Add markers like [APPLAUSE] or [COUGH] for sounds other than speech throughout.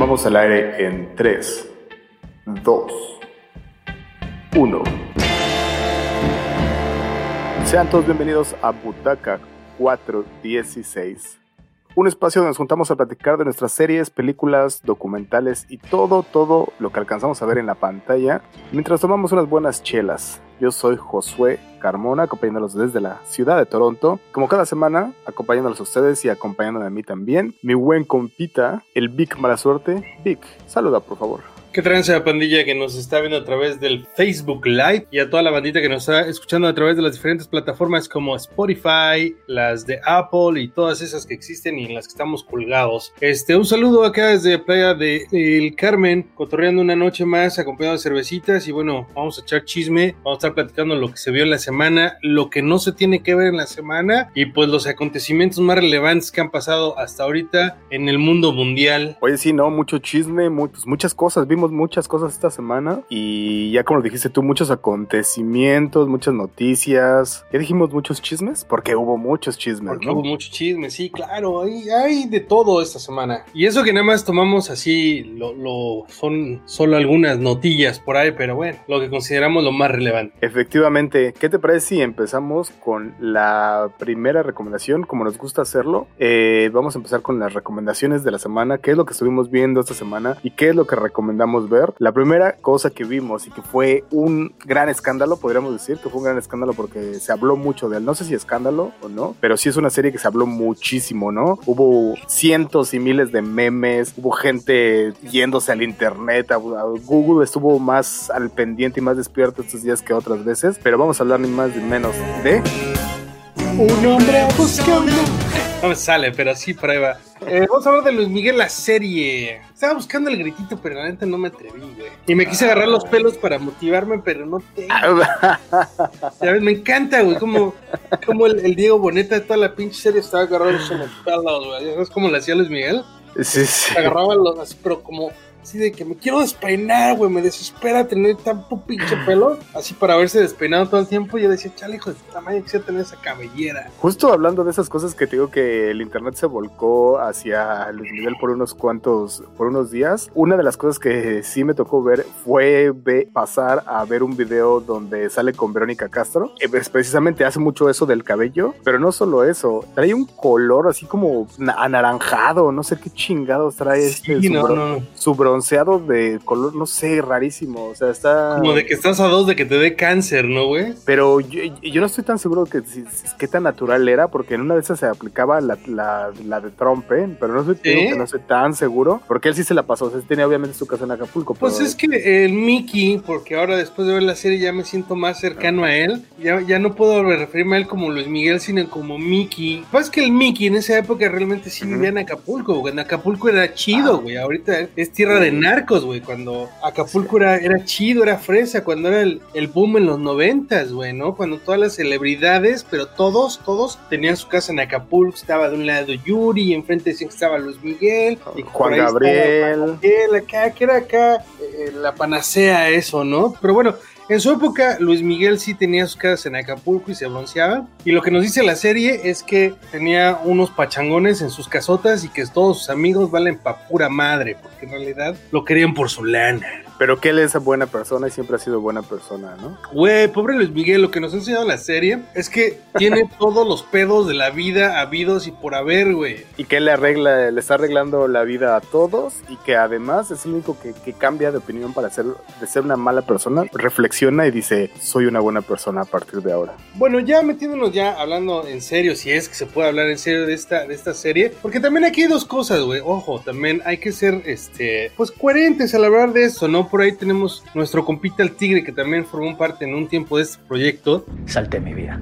Vamos al aire en 3, 2, 1. Sean todos bienvenidos a Butaca 416. Un espacio donde nos juntamos a platicar de nuestras series, películas, documentales y todo, todo lo que alcanzamos a ver en la pantalla mientras tomamos unas buenas chelas. Yo soy Josué Carmona, acompañándolos desde la ciudad de Toronto. Como cada semana, acompañándolos a ustedes y acompañándome a mí también. Mi buen compita, el Vic Mala Suerte. Vic, saluda por favor. ¿Qué tranza pandilla que nos está viendo a través del Facebook Live y a toda la bandita que nos está escuchando a través de las diferentes plataformas como Spotify, las de Apple y todas esas que existen y en las que estamos colgados? Este, un saludo acá desde Playa de El Carmen, cotorreando una noche más acompañado de cervecitas y bueno, vamos a echar chisme, vamos a estar platicando lo que se vio en la semana, lo que no se tiene que ver en la semana y pues los acontecimientos más relevantes que han pasado hasta ahorita en el mundo mundial. Oye, sí, no, mucho chisme, pues muchas cosas. Vimos muchas cosas esta semana y ya como lo dijiste tú, muchos acontecimientos, muchas noticias. ¿Ya dijimos muchos chismes? Porque hubo muchos chismes, Porque ¿no? hubo muchos chismes, sí, claro, hay, hay de todo esta semana. Y eso que nada más tomamos así, lo, lo son solo algunas notillas por ahí, pero bueno, lo que consideramos lo más relevante. Efectivamente, ¿qué te parece si empezamos con la primera recomendación, como nos gusta hacerlo? Eh, vamos a empezar con las recomendaciones de la semana, qué es lo que estuvimos viendo esta semana y qué es lo que recomendamos ver. La primera cosa que vimos y que fue un gran escándalo, podríamos decir que fue un gran escándalo porque se habló mucho de él. No sé si escándalo o no, pero sí es una serie que se habló muchísimo, ¿no? Hubo cientos y miles de memes, hubo gente yéndose al internet, Google estuvo más al pendiente y más despierto estos días que otras veces, pero vamos a hablar ni más ni menos de... Un hombre buscando. No me sale, pero sí, va. Eh, vamos a hablar de Luis Miguel, la serie. Estaba buscando el gritito, pero la neta no me atreví, güey. Y me quise agarrar los pelos para motivarme, pero no tengo. [LAUGHS] Me encanta, güey, como, como el, el Diego Boneta de toda la pinche serie estaba agarrando los pelos, güey. ¿Ya ¿Sabes cómo le hacía Luis Miguel? Sí, sí. Agarraba los, así, pero como así de que me quiero despeinar, güey, me desespera tener tanto pinche [CLEARS THROAT] pelo, así para haberse despeinado todo el tiempo. Yo decía, chale, hijo de puta madre, quisiera tener esa cabellera. Justo hablando de esas cosas que te digo que el internet se volcó hacia Luis Miguel por unos cuantos, por unos días. Una de las cosas que sí me tocó ver fue ve- pasar a ver un video donde sale con Verónica Castro. Eh, pues, precisamente hace mucho eso del cabello, pero no solo eso, trae un color así como na- anaranjado, no sé qué chingados trae este Sí, su, no, bro- no, su bronceado de color, no sé, rarísimo. O sea, está. Como de que estás a dos de que te dé cáncer, ¿no, güey? Pero yo, yo no estoy tan seguro que si, qué tan natural era, porque en una de esas se aplicaba la, la, la de Trump, ¿eh? pero no, estoy, no estoy tan seguro, porque él sí se la pasó, o sea, tenía obviamente su casa en Acapulco. Pues pero- es que el Mickey, porque ahora después de ver la serie ya me siento más cercano a él, ya, ya no puedo referirme a él como Luis Miguel, sino como Mickey. Pues es que el Mickey en esa época realmente sí vivía en Acapulco, güey. En Acapulco era chido, güey. Ahorita es tierra de narcos, güey. Cuando Acapulco era, era chido, era fresa, cuando era el, el boom en los noventas, güey, ¿no? Cuando todas las celebridades, pero todos, todos tenían su casa en Acapulco. Estaba de un lado Yuri, y enfrente decían que estaba Luis Miguel. y Juan Gabriel. Gabriel, acá, que era acá eh, la panacea eso, ¿no? Pero bueno, en su época Luis Miguel sí tenía sus casas en Acapulco y se bronceaba. Y lo que nos dice la serie es que tenía unos pachangones en sus casotas y que todos sus amigos valen pa' pura madre, porque en realidad lo querían por su lana. Pero que él es buena persona y siempre ha sido buena persona, ¿no? Güey, pobre Luis Miguel, lo que nos ha enseñado la serie es que tiene [LAUGHS] todos los pedos de la vida habidos y por haber, güey. Y que él le arregla, le está arreglando la vida a todos y que además es el único que, que cambia de opinión para ser, de ser una mala persona, reflexiona y dice, soy una buena persona a partir de ahora. Bueno, ya metiéndonos ya hablando en serio, si es que se puede hablar en serio de esta, de esta serie, porque también aquí hay dos cosas, güey. Ojo, también hay que ser, este, pues coherentes al hablar de esto, ¿no? Por ahí tenemos nuestro compita el Tigre, que también formó parte en un tiempo de este proyecto. Salté mi vida.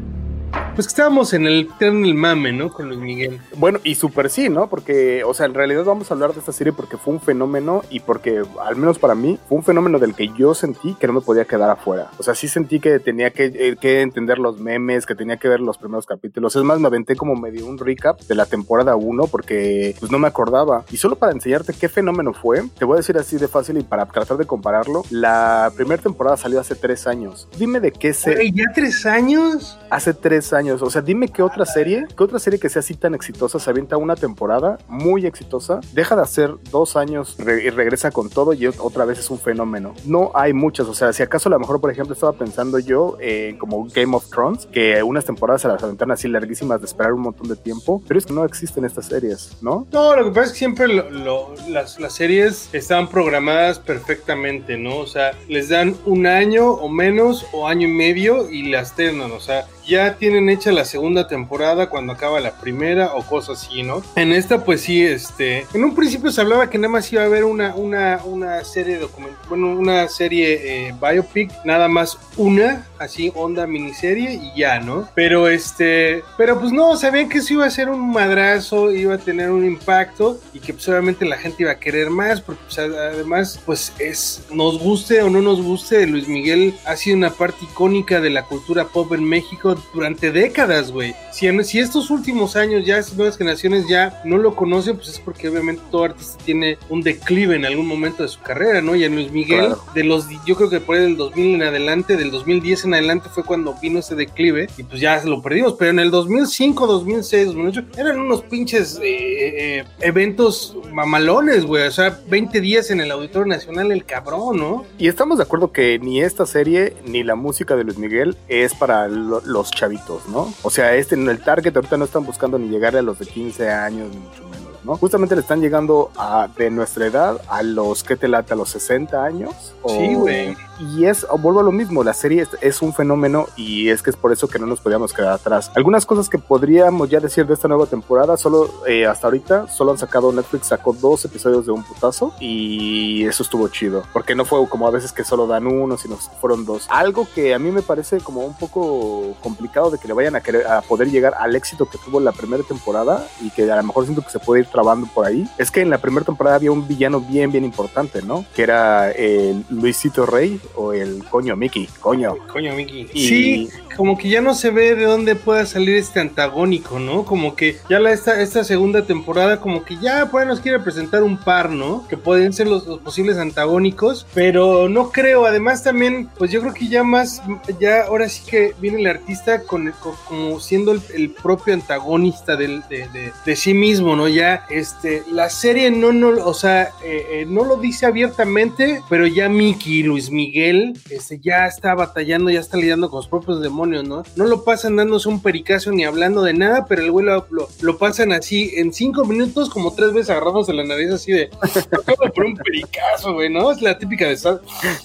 Pues que estábamos en el tren del mame, ¿no? Con Luis Miguel. Bueno, y súper sí, ¿no? Porque, o sea, en realidad vamos a hablar de esta serie porque fue un fenómeno y porque, al menos para mí, fue un fenómeno del que yo sentí que no me podía quedar afuera. O sea, sí sentí que tenía que, eh, que entender los memes, que tenía que ver los primeros capítulos. Es más, me aventé como medio un recap de la temporada 1 porque, pues, no me acordaba. Y solo para enseñarte qué fenómeno fue, te voy a decir así de fácil y para tratar de compararlo, la primera temporada salió hace tres años. Dime de qué se... ¿Ya tres años? Hace tres años. Años. O sea, dime qué otra serie, qué otra serie que sea así tan exitosa se avienta una temporada muy exitosa, deja de hacer dos años y regresa con todo y otra vez es un fenómeno. No hay muchas. O sea, si acaso a lo mejor, por ejemplo, estaba pensando yo en como Game of Thrones, que unas temporadas se las aventan así larguísimas de esperar un montón de tiempo, pero es que no existen estas series, ¿no? No, lo que pasa es que siempre las, las series están programadas perfectamente, ¿no? O sea, les dan un año o menos o año y medio y las ternan, o sea, ya tienen hecha la segunda temporada cuando acaba la primera o cosas así, ¿no? En esta, pues sí, este, en un principio se hablaba que nada más iba a haber una, una, una serie documental, bueno, una serie eh, biopic, nada más una, así, onda miniserie y ya, ¿no? Pero este, pero pues no, sabían que eso iba a ser un madrazo, iba a tener un impacto y que pues obviamente la gente iba a querer más, porque pues, además, pues es, nos guste o no nos guste, Luis Miguel ha sido una parte icónica de la cultura pop en México durante décadas, güey. Si, si estos últimos años ya estas nuevas generaciones ya no lo conocen, pues es porque obviamente todo artista tiene un declive en algún momento de su carrera, ¿no? Y en Luis Miguel, de los, yo creo que por ahí del 2000 en adelante, del 2010 en adelante fue cuando vino ese declive y pues ya lo perdimos, pero en el 2005, 2006, 2008 eran unos pinches eh, eh, eventos mamalones, güey, o sea, 20 días en el Auditorio Nacional, el cabrón, ¿no? Y estamos de acuerdo que ni esta serie ni la música de Luis Miguel es para los chavitos, ¿no? O sea, este en el target ahorita no están buscando ni llegar a los de 15 años, ni mucho. ¿No? Justamente le están llegando a, de nuestra edad a los que te late a los 60 años. Sí, güey y es, vuelvo a lo mismo, la serie es, un fenómeno y es que es por eso que no nos podíamos quedar atrás. Algunas cosas que podríamos ya decir de esta nueva temporada, solo eh, hasta ahorita, solo han sacado, Netflix sacó dos episodios de un putazo y eso estuvo chido, porque no fue como a veces que solo dan uno, sino fueron dos. Algo que a mí me parece como un poco complicado de que le vayan a querer a poder llegar al éxito que tuvo la primera temporada y que a lo mejor siento que se puede ir trabando por ahí, es que en la primera temporada había un villano bien, bien importante, ¿no? Que era el Luisito Rey, o el coño Mickey, coño. Coño Mickey. Sí, como que ya no se ve de dónde pueda salir este antagónico, ¿no? Como que ya la, esta, esta segunda temporada, como que ya pues nos quiere presentar un par, ¿no? Que pueden ser los, posibles antagónicos, pero no creo. Además, también, pues yo creo que ya más, ya ahora sí que viene el artista con, como siendo el, propio antagonista del, de, sí mismo, ¿no? Ya, este, la serie no, no, o sea, eh, eh, no lo dice abiertamente, pero ya Mickey, Luis Miguel, este, ya está batallando, ya está lidiando con sus propios demonios ¿no? No lo pasan dándose un pericazo ni hablando de nada, pero el güey lo, pasan así en cinco minutos, como tres veces agarrándose la nariz así de, acabo por un pericazo, güey, ¿no? Es la típica de,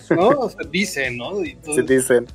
¿no? O sea, dicen, ¿no? Y dicen,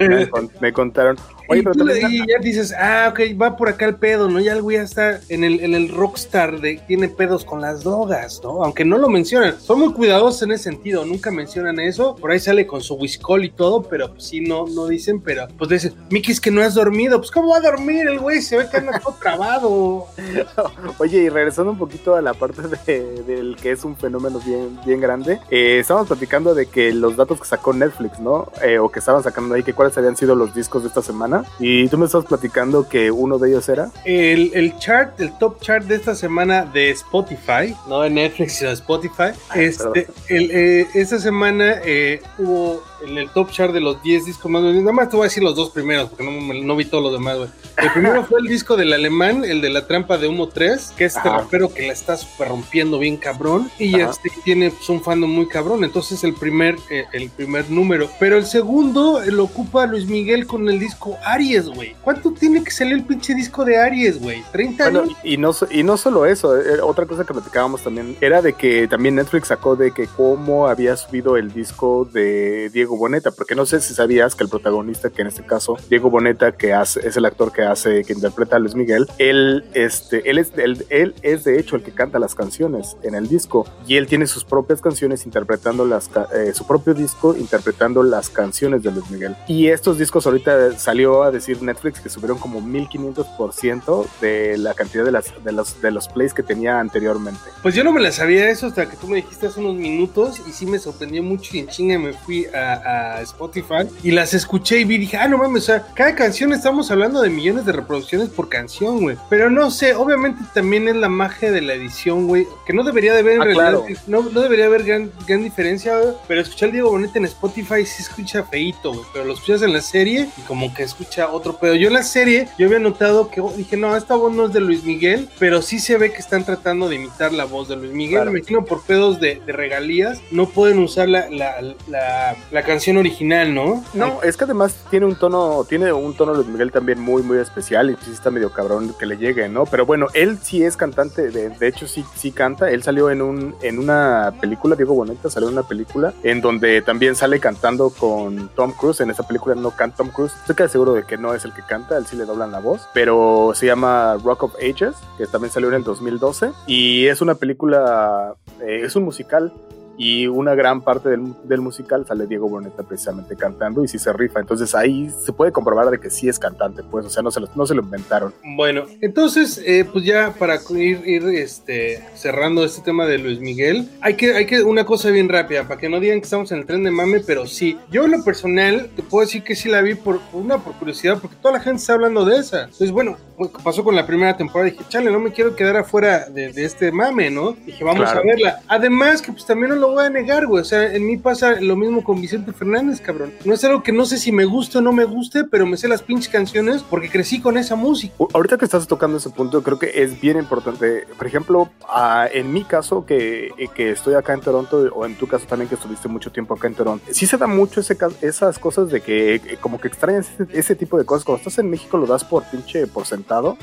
me contaron. Oye, y ya dices, ah, ok, va por acá el pedo, ¿no? Ya el güey ya está en el, en el rockstar de tiene pedos con las drogas, ¿no? Aunque no lo mencionan. Son muy cuidadosos en ese sentido, nunca mencionan eso. Por ahí sale con su whiskol y todo, pero pues sí, no, no dicen, pero pues dicen, Mickey, es que no has dormido. Pues, ¿cómo va a dormir el güey? Se ve que anda todo trabado. [LAUGHS] Oye, y regresando un poquito a la parte de, del que es un fenómeno bien, bien grande, eh, estábamos platicando de que los datos que sacó Netflix, ¿no? Eh, o que estaban sacando ahí, que cuáles habían sido los discos de esta semana. Y tú me estás platicando que uno de ellos era. El, el chart, el top chart de esta semana de Spotify, no de Netflix, sino de Spotify. Ah, este, el, eh, esta semana eh, hubo en el top chart de los 10 discos más Nada más te voy a decir los dos primeros, porque no, no vi todos los demás, güey. El primero fue el disco del alemán, el de la trampa de humo 3, que es este rapero que la está super rompiendo bien cabrón. Y este tiene pues, un fandom muy cabrón. Entonces el primer, eh, el primer número. Pero el segundo lo ocupa Luis Miguel con el disco Aries, güey. ¿Cuánto tiene que salir el pinche disco de Aries, güey? ¿30 años? Y no, y no solo eso, eh, otra cosa que platicábamos también era de que también Netflix sacó de que cómo había subido el disco de Diego Boneta, porque no sé si sabías que el protagonista, que en este caso Diego Boneta, que hace, es el actor que hace, que interpreta a Luis Miguel, él, este, él es, él, él es de hecho el que canta las canciones en el disco y él tiene sus propias canciones interpretando las, eh, su propio disco interpretando las canciones de Luis Miguel. Y estos discos ahorita salió a decir Netflix que subieron como 1500% de la cantidad de, las, de, los, de los plays que tenía anteriormente. Pues yo no me la sabía eso hasta que tú me dijiste hace unos minutos y sí me sorprendió mucho y en chinga me fui a, Spotify y las escuché y vi dije, ah, no mames, o sea, cada canción estamos hablando de millones de reproducciones por canción, güey. Pero no sé, obviamente también es la magia de la edición, güey, que no debería de haber en ah, realidad, no, no, debería haber gran, gran diferencia, pero escuchar Diego Boneta en Spotify sí escucha feito, güey, pero lo escuchas en la serie y como que escucha escucha otro pedo. Yo en la serie, yo había notado que dije, no, esta voz no es de Luis Miguel, pero sí se ve que están tratando de imitar la voz de Luis Miguel. Me imagino por pedos de, regalías, no pueden usar la, la, canción original, ¿no? No, es que además tiene un tono, tiene un tono Luis Miguel también muy, muy especial y sí está medio cabrón que le llegue, ¿no? Pero bueno, él sí es cantante, de, de hecho sí, sí canta. Él salió en un, en una película, Diego Boneta salió en una película en donde también sale cantando con Tom Cruise. En esa película no canta Tom Cruise. Estoy casi seguro de que no es el que canta, él sí le doblan la voz, pero se llama Rock of Ages, que también salió en el 2012 y es una película, eh, es un musical y una gran parte del, del, musical sale Diego Boneta precisamente cantando y sí se rifa. Entonces ahí se puede comprobar de que sí es cantante, pues, o sea, no se lo, no se lo inventaron. Bueno, entonces, eh, pues ya para ir, ir este, cerrando este tema de Luis Miguel, hay que, hay que, una cosa bien rápida, para que no digan que estamos en el tren de mame, pero sí, yo en lo personal te puedo decir que sí la vi por, una, por curiosidad, porque toda la gente está hablando de esa. Entonces, bueno, pasó con la primera temporada, dije, chale, no me quiero quedar afuera de, de este mame, ¿no? Dije, vamos a verla. Además que pues también no lo voy a negar, güey. O sea, en mí pasa lo mismo con Vicente Fernández, cabrón. No es algo que no sé si me guste o no me guste, pero me sé las pinches canciones porque crecí con esa música. Ahorita que estás tocando ese punto, creo que es bien importante. Por ejemplo, en mi caso, que, que estoy acá en Toronto, o en tu caso también que estuviste mucho tiempo acá en Toronto, sí se da mucho ese, esas cosas de que como que extrañas ese, tipo de cosas. Cuando estás en México lo das por pinche por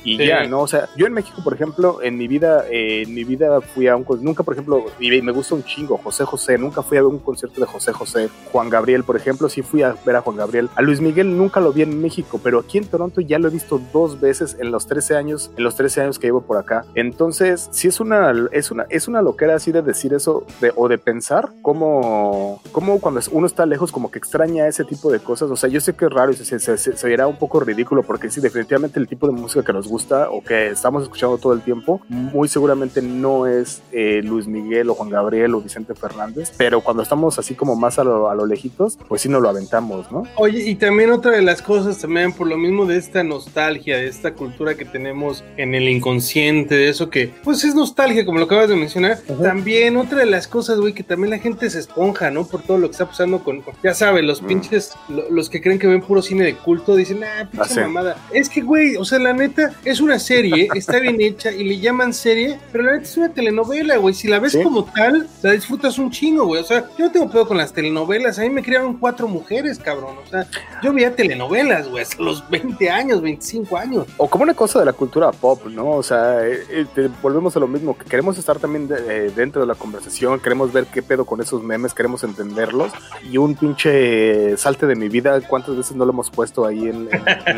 y ya, ¿no? O sea, yo en México, por ejemplo, en mi vida, en mi vida fui a un... Nunca, por ejemplo, y me gusta un chingo José José, nunca fui a ver un concierto de José José, Juan Gabriel, por ejemplo, sí fui a ver a Juan Gabriel. A Luis Miguel nunca lo vi en México, pero aquí en Toronto ya lo he visto dos veces en los 13 años, en los 13 años que llevo por acá. Entonces, sí es una, es una, es una loquera así de decir eso de, o de pensar cómo, cómo cuando uno está lejos como que extraña ese tipo de cosas. O sea, yo sé que es raro y se, se, se, un poco ridículo porque sí, definitivamente el tipo de música que nos gusta o que estamos escuchando todo el tiempo, muy seguramente no es eh, Luis Miguel o Juan Gabriel o Vicente Fernández, pero cuando estamos así como más a lo, a lo lejitos, pues sí nos lo aventamos, ¿no? Oye, y también otra de las cosas también, por lo mismo de esta nostalgia, de esta cultura que tenemos en el inconsciente, de eso que, pues es nostalgia, como lo acabas de mencionar, también otra de las cosas, güey, que también la gente se esponja, ¿no? Por todo lo que está pasando con, ya sabes, los mm. pinches, los que creen que ven puro cine de culto, dicen, ah, pinche ah, mamada. Es que, güey, o sea, la neta, es una serie, está bien hecha y le llaman serie, pero la neta es una telenovela, güey. Si la ves como tal, la disfrutas un chingo, güey. O sea, yo no tengo pedo con las telenovelas. A mí me criaron cuatro mujeres, cabrón. O sea, yo veía telenovelas, güey, hasta los 20 años, 25 años. O como una cosa de la cultura pop, ¿no? O sea, eh, eh, volvemos a lo mismo, que queremos estar también eh, dentro de la conversación, queremos ver qué pedo con esos memes, queremos entenderlos. Y un pinche salte de mi vida, ¿cuántas veces no lo hemos puesto ahí en,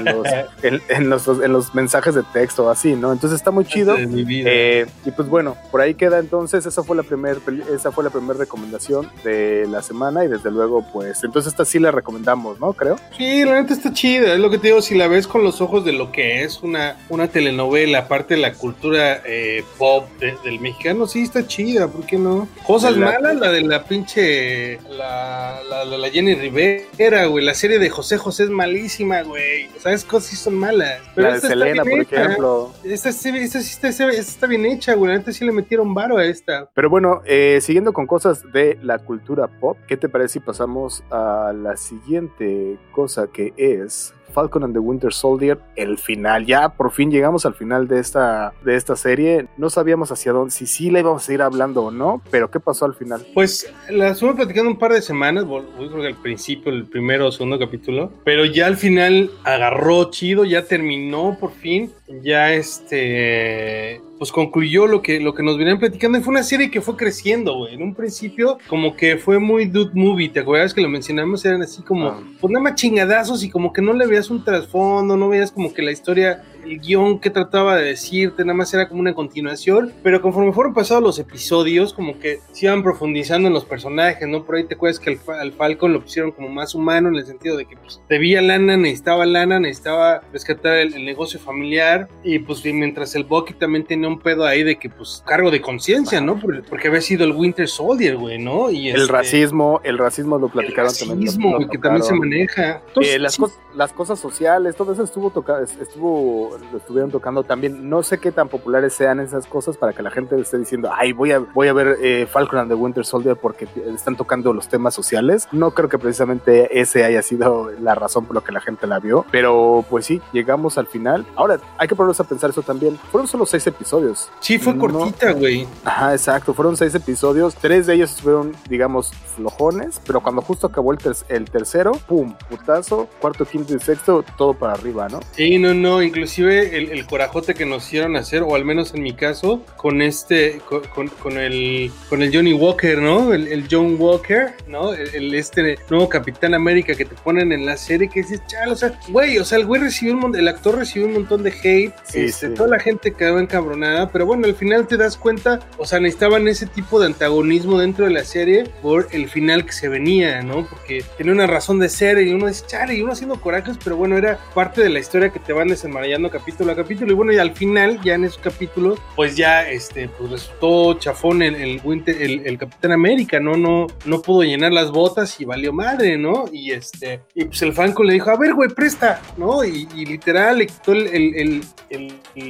los, en, los, [LAUGHS] mensajes de texto, así, ¿no? Entonces está muy chido. y pues bueno, por ahí queda entonces, esa fue la primera esa fue la primera recomendación de la semana y desde luego, pues, entonces esta sí la recomendamos, ¿no? Creo. Sí, la neta está chida, es lo que te digo, si la ves con los ojos de lo que es una, una telenovela, aparte de la cultura eh, pop del mexicano, sí está chida, ¿por qué no? Cosas malas, la de la pinche, la, la, la, Jenny Rivera, güey, la serie de José José es malísima, güey, o sea, esas cosas sí son malas. Pero la de Selena, por ejemplo. Esta, esta, esta, esta, está bien hecha, güey, neta sí le metieron varo a esta. Pero bueno, eh, siguiendo con cosas de la cultura pop, ¿qué te parece si pasamos a la siguiente cosa que es Falcon and the Winter Soldier, el final. Ya por fin llegamos al final de esta, de esta serie. No sabíamos hacia dónde, si sí la íbamos a ir hablando o no, pero ¿qué pasó al final? Pues la estuvimos platicando un par de semanas, creo que al principio, el primero o segundo capítulo, pero ya al final agarró chido, ya terminó por fin, ya este pues concluyó lo que, lo que nos venían platicando y fue una serie que fue creciendo, güey. En un principio, como que fue muy dude movie, ¿te acuerdas que lo mencionamos? Eran así como, ah. pues nada más chingadazos y como que no le veías un trasfondo, no veías como que la historia el guion que trataba de decirte, nada más era como una continuación, pero conforme fueron pasados los episodios, como que se iban profundizando en los personajes, ¿no? Por ahí te acuerdas que al, Falcon lo pusieron como más humano en el sentido de que pues, debía lana, necesitaba lana, necesitaba rescatar el, negocio familiar, y pues mientras el Bucky también tenía un pedo ahí de que pues cargo de conciencia, ¿no? Porque, había sido el Winter Soldier, güey, ¿no? Y el este, racismo, el racismo lo platicaron el racismo, que también se maneja. Eh, las, las cosas sociales, todo eso estuvo tocado, estuvo lo estuvieron tocando también. No sé qué tan populares sean esas cosas para que la gente esté diciendo, ay, voy a, voy a ver eh, Falcon and the Winter Soldier porque están tocando los temas sociales. No creo que precisamente ese haya sido la razón por la que la gente la vio, pero pues sí, llegamos al final. Ahora, hay que ponernos a pensar eso también. Fueron solo seis episodios. Sí, fue cortita, güey. Ajá, exacto. Fueron seis episodios. Tres de ellos fueron, digamos, flojones, pero cuando justo acabó el, el tercero, pum, putazo, cuarto, quinto y sexto, todo para arriba, ¿no? Sí, no, no. Inclusive el, el corajote que nos hicieron hacer, o al menos en mi caso, con este, con, con, el, con el Johnny Walker, ¿no? El, el John Walker, ¿no? El, este nuevo Capitán América que te ponen en la serie que dices, chal, o sea, güey, o sea, el güey recibió un el actor recibió un montón de hate, sí, este, toda la gente quedó encabronada, pero bueno, al final te das cuenta, o sea, necesitaban ese tipo de antagonismo dentro de la serie por el final que se venía, ¿no? Porque tenía una razón de ser y uno dice, chale, y uno haciendo corajes, pero bueno, era parte de la historia que te van desenmarañando capítulo a capítulo, y bueno, y al final, ya en esos capítulos, pues ya, este, pues resultó chafón el, el, el, Capitán América, ¿no? No, no pudo llenar las botas y valió madre, ¿no? Y este, y pues el Franco le dijo, a ver, güey, presta, ¿no? Y, literal le quitó el,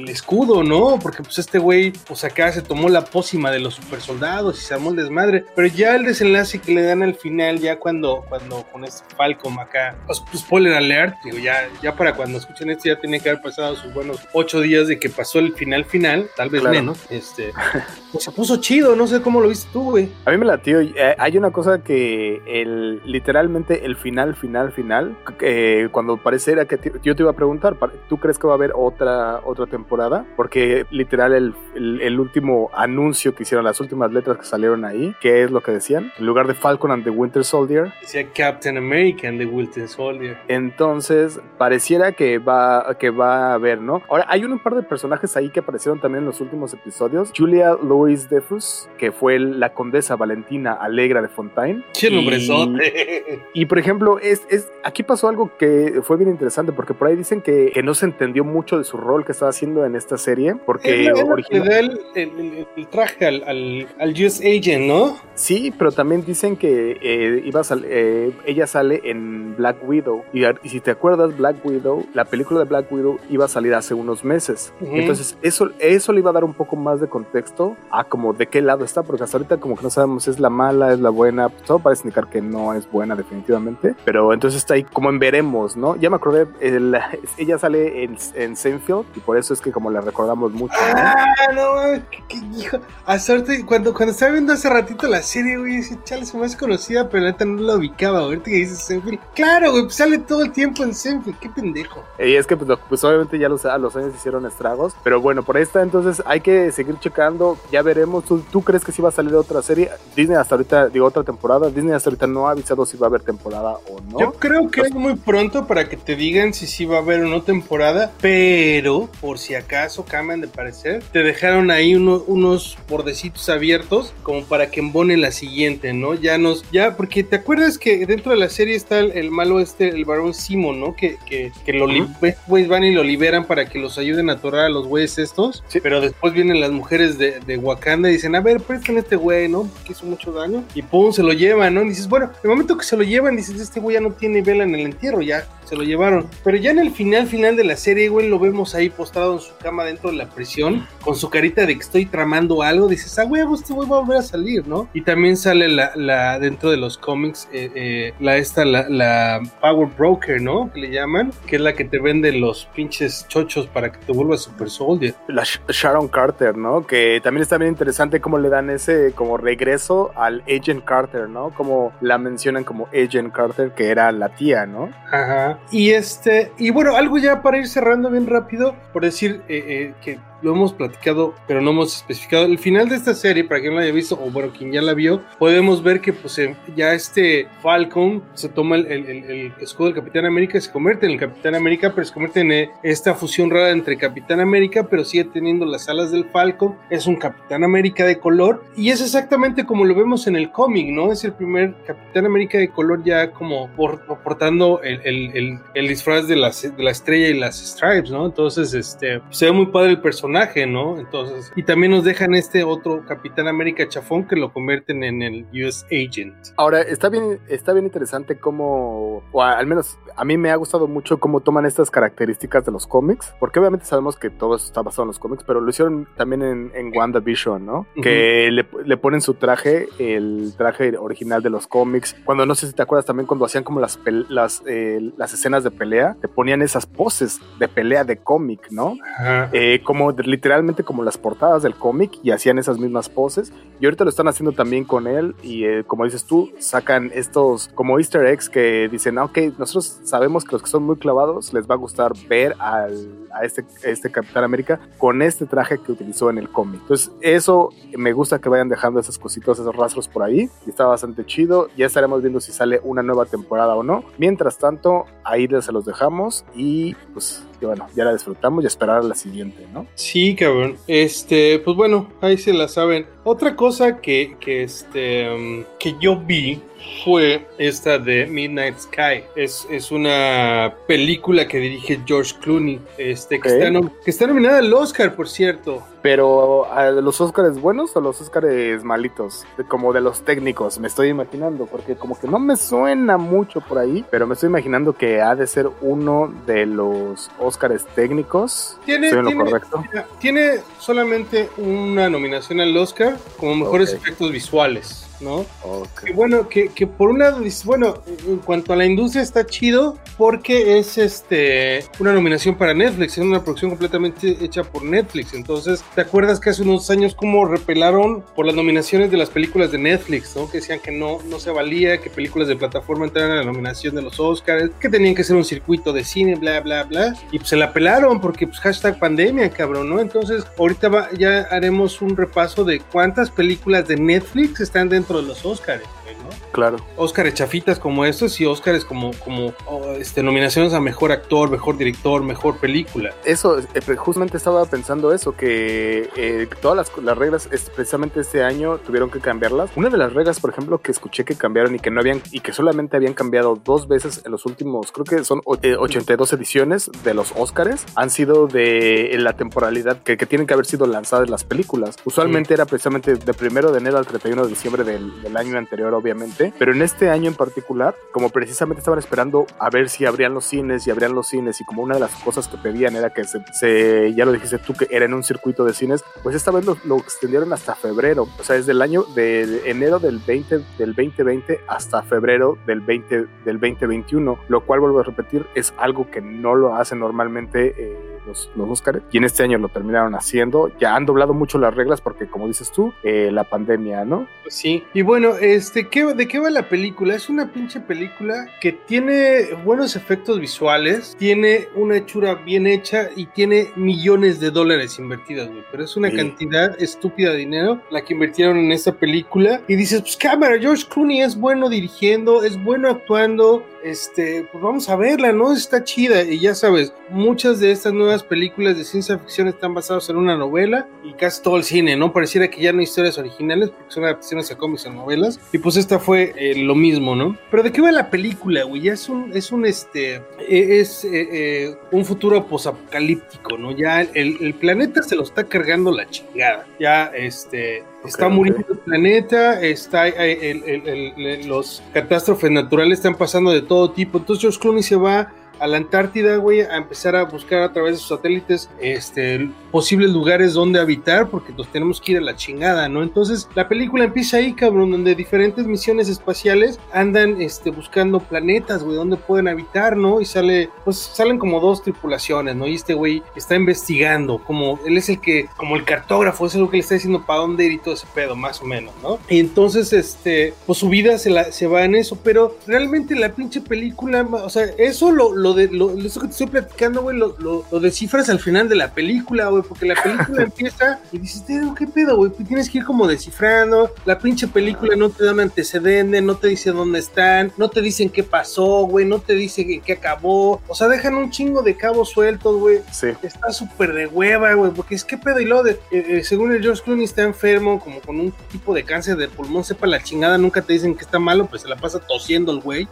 escudo, ¿no? Porque pues este güey, pues acá se tomó la pócima de los super soldados y se armó el desmadre, pero ya el desenlace que le dan al final, ya cuando, cuando con este Falcon acá, pues, pues spoiler alert, digo, ya, ya para cuando escuchen esto ya tenía que haber pasado sus buenos ocho días de que pasó el final final, tal vez menos, este, [LAUGHS] pues se puso chido, no sé cómo lo viste tú, güey. A mí me latió, eh, hay una cosa que el, literalmente el final, final, final, eh, cuando pareciera que yo te iba a preguntar, ¿tú crees que va a haber otra, otra temporada? Porque literal el, el, último anuncio que hicieron, las últimas letras que salieron ahí, ¿qué es lo que decían? En lugar de Falcon and the Winter Soldier. Decía Captain America and the Winter Soldier. Entonces, pareciera que va, que va a haber, ¿no? Ahora, hay un par de personajes ahí que aparecieron también en los últimos episodios. Julia Louis Defus, que fue la condesa Valentina Alegra de Fontaine. ¡Qué nombre y, y por ejemplo, es, es, aquí pasó algo que fue bien interesante, porque por ahí dicen que, que no se entendió mucho de su rol que estaba haciendo en esta serie, porque original... el, el, traje al, al, al, US Agent, ¿no? Sí, pero también dicen que eh, iba a eh, ella sale en Black Widow, y, y, si te acuerdas, Black Widow, la película de Black Widow iba a salir hace unos meses, uh -huh. entonces eso, eso le iba a dar un poco más de contexto a como de qué lado está, porque hasta ahorita como que no sabemos si es la mala, es la buena, todo parece indicar que no es buena definitivamente, pero entonces está ahí como en veremos, ¿no? Ya me acordé, el, [LAUGHS] ella sale en, en Seinfeld y por eso es que como la recordamos mucho. Ah, no, qué, qué hijo. A suerte, cuando, cuando estaba viendo hace ratito la serie, güey, dice, chale, se me hace conocida, pero la neta no la ubicaba. Ahorita que dices Seinfeld, claro, güey, pues sale todo el tiempo en Seinfeld, qué pendejo. Y es que, pues, pues obviamente ya los, a los años hicieron estragos, pero bueno, por ahí está, entonces hay que seguir checando, ya veremos. ¿Tú, tú crees que sí va a salir otra serie? Disney hasta ahorita, digo, otra temporada, Disney hasta ahorita no ha avisado si va a haber temporada o no. Yo creo que es muy pronto para que te digan si sí va a haber o no temporada, pero por si acaso cambian de parecer, te dejaron ahí uno, unos bordecitos abiertos como para que embone la siguiente, ¿no? Ya nos, ya, porque te acuerdas que dentro de la serie está el, el malo este, el varón Simon, ¿no? Que, que, que lo uh -huh. van y lo liberan para que los ayuden a atorar a los güeyes estos, sí. pero después vienen las mujeres de, de Wakanda y dicen, a ver, presten este güey, ¿no? Que hizo mucho daño, y pum, se lo llevan, ¿no? Y dices, bueno, el momento que se lo llevan, dices, este güey ya no tiene vela en el entierro, ya se lo llevaron. Pero ya en el final, final de la serie, güey, lo vemos ahí postrado en su cama dentro de la prisión, con su carita de que estoy tramando algo. Dices, ah, güey, este güey va a volver a salir, ¿no? Y también sale la, la dentro de los cómics, eh, eh, la esta, la, la, Power Broker, ¿no? Que le llaman, que es la que te vende los pinches chochos para que te vuelvas Super Soldier. La Sh Sharon Carter, ¿no? Que también está bien interesante cómo le dan ese como regreso al Agent Carter, ¿no? Como la mencionan como Agent Carter, que era la tía, ¿no? Ajá. Y este, y bueno, algo ya para ir cerrando bien rápido, por decir eh, eh, que lo hemos platicado, pero no hemos especificado. El final de esta serie, para quien no la haya visto, o bueno, quien ya la vio, podemos ver que pues ya este Falcon se toma el, el, el, escudo del Capitán América, se convierte en el Capitán América, pero se convierte en eh, esta fusión rara entre Capitán América, pero sigue teniendo las alas del Falcon. Es un Capitán América de color, y es exactamente como lo vemos en el cómic, ¿no? Es el primer Capitán América de color ya como por, portando el, el, disfraz de la, de la estrella y las stripes, ¿no? Entonces, este, se ve muy padre el personaje personaje, ¿no? Entonces, y también nos dejan este otro Capitán América chafón que lo convierten en el US Agent. Ahora, está bien, está bien interesante cómo, o al menos a mí me ha gustado mucho cómo toman estas características de los cómics, porque obviamente sabemos que todo eso está basado en los cómics, pero lo hicieron también en, en WandaVision, ¿no? Que le, le, ponen su traje, el traje original de los cómics. Cuando no sé si te acuerdas también cuando hacían como las, las, eh, las escenas de pelea, te ponían esas poses de pelea de cómic, ¿no? Eh, como literalmente como las portadas del cómic y hacían esas mismas poses. Y ahorita lo están haciendo también con él y eh, como dices tú, sacan estos como easter eggs que dicen, ah, ok, nosotros sabemos que los que son muy clavados les va a gustar ver a este, este Capitán América con este traje que utilizó en el cómic. Entonces, eso me gusta que vayan dejando esas cositas, esos rastros por ahí. Y está bastante chido. Ya estaremos viendo si sale una nueva temporada o no. Mientras tanto, ahí se los dejamos y pues que bueno, ya la disfrutamos y esperar a la siguiente, ¿no? Sí, cabrón. Este, pues bueno, ahí se la saben. Otra cosa que, que este, um, que yo vi fue esta de Midnight Sky. Es, es una película que dirige George Clooney, este, que, está, que está nominada al Oscar, por cierto. Pero ¿a los Oscars buenos o los Oscars malitos? como de los técnicos, me estoy imaginando, porque como que no me suena mucho por ahí, pero me estoy imaginando que ha de ser uno de los Oscars técnicos. ¿Tiene, lo correcto? Tiene solamente una nominación al Oscar como mejores efectos visuales. ¿No? Que bueno, que, que, por un lado, bueno, en cuanto a la industria está chido porque es este una nominación para Netflix, es una producción completamente hecha por Netflix. Entonces, ¿te acuerdas que hace unos años como repelaron por las nominaciones de las películas de Netflix, ¿no? Que decían que no, no se valía, que películas de plataforma entraran a la nominación de los Oscars, que tenían que ser un circuito de cine, bla, bla, bla. Y pues se la pelaron porque pues hashtag pandemia, cabrón, ¿no? Entonces, ahorita ya haremos un repaso de cuántas películas de Netflix están dentro de los Oscars. Claro. Óscar chafitas como estos y Óscares como, como oh, este, nominaciones a mejor actor, mejor director, mejor película. Eso, eh, justamente estaba pensando eso, que eh, todas las, las reglas, precisamente este año, tuvieron que cambiarlas. Una de las reglas, por ejemplo, que escuché que cambiaron y que no habían, y que solamente habían cambiado dos veces en los últimos, creo que son 82 eh, ediciones de los Óscares, han sido de la temporalidad que, que tienen que haber sido lanzadas las películas. Usualmente era precisamente de primero de enero al 31 de diciembre del, del año anterior, obviamente pero en este año en particular, como precisamente estaban esperando a ver si abrían los cines y abrían los cines y como una de las cosas que pedían era que se, ya lo dijiste tú, que era en un circuito de cines, pues esta vez lo, extendieron hasta febrero, o sea, desde el año de enero del 20 del 2020 hasta febrero del 20 del 2021, lo cual vuelvo a repetir es algo que no lo hace normalmente eh, los, los y en este año lo terminaron haciendo. Ya han doblado mucho las reglas porque, como dices tú, eh, la pandemia, ¿no? Sí. Y bueno, este, ¿qué, ¿de qué va la película? Es una pinche película que tiene buenos efectos visuales, tiene una hechura bien hecha y tiene millones de dólares invertidos, güey. Pero es una cantidad estúpida de dinero la que invirtieron en esta película. Y dices, pues cámara, George Clooney es bueno dirigiendo, es bueno actuando, este, pues vamos a verla, ¿no? Está chida. Y ya sabes, muchas de estas nuevas películas de ciencia ficción están basadas en una novela y casi todo el cine, ¿no? Pareciera que ya no hay historias originales porque son adaptaciones a cómics o novelas. Y pues esta fue eh, lo mismo, ¿no? Pero ¿de qué va la película, güey? Ya es un, es un, este, e, es eh, un futuro posapocalíptico, ¿no? Ya el, planeta se lo está cargando la chingada. Ya, este, está muriendo el planeta, está, eh, los catástrofes naturales están pasando de todo tipo. Entonces George Clooney se va a la Antártida, güey, a empezar a buscar a través de sus satélites este, posibles lugares donde habitar, porque nos tenemos que ir a la chingada, ¿no? Entonces, la película empieza ahí, cabrón, donde diferentes misiones espaciales andan este, buscando planetas, güey, donde pueden habitar, ¿no? Y sale, pues salen como dos tripulaciones, ¿no? Y este güey está investigando, como él es el que, como el cartógrafo, es lo que le está diciendo para dónde ir y todo ese pedo, más o menos, ¿no? Y entonces, este, pues su vida se, la, se va en eso, pero realmente la pinche película, o sea, eso lo lo de lo, eso que te estoy platicando, güey, lo, lo, descifras al final de la película, güey, porque la película [LAUGHS] empieza y dices, ¿qué pedo, güey? Pues tienes que ir como descifrando. La pinche película no te da un antecedente, no te dice dónde están, no te dicen qué pasó, güey, no te dice qué acabó. O sea, dejan un chingo de cabos sueltos, güey. Sí. Está súper de hueva, güey, porque es que pedo y lo de, eh, eh, según el George Clooney está enfermo, como con un tipo de cáncer de pulmón, sepa la chingada, nunca te dicen que está malo, pues se la pasa tosiendo el güey.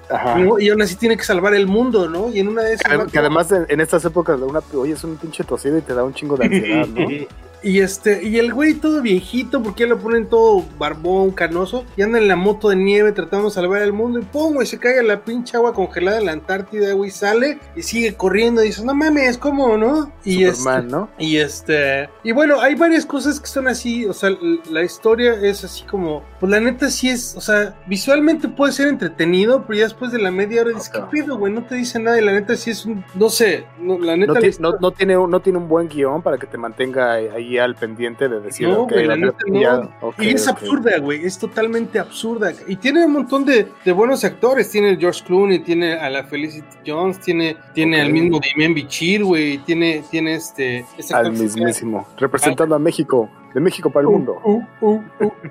Y aún así tiene que salvar el mundo, ¿no? Y en una de esas. Que, además en, estas épocas de una, oye, es un pinche tosido y te da un chingo de ansiedad, ¿no? [LAUGHS] Y este, y el güey todo viejito, porque ya lo ponen todo barbón, canoso, y anda en la moto de nieve tratando de salvar al mundo, y pum, güey, se cae la pinche agua congelada en la Antártida, güey, sale y sigue corriendo, y dice, no mames, ¿cómo, no? Y Superman, este, ¿no? Y este, y bueno, hay varias cosas que son así, o sea, la historia es así como, pues la neta sí es, o sea, visualmente puede ser entretenido, pero ya después de la media hora dices, ¿qué pido, güey? No te dice nada, y la neta sí es un, no sé, la neta. No, no, tiene, no tiene un buen guion para que te mantenga ahí al pendiente de decir, no, y es absurda, güey, es totalmente absurda. Y tiene un montón de, buenos actores. Tiene George Clooney, tiene a la Felicity Jones, tiene, tiene al mismo Damien Bichir, güey, tiene, tiene este... al mismísimo, representando a México de México para el uh, mundo. Uh, uh,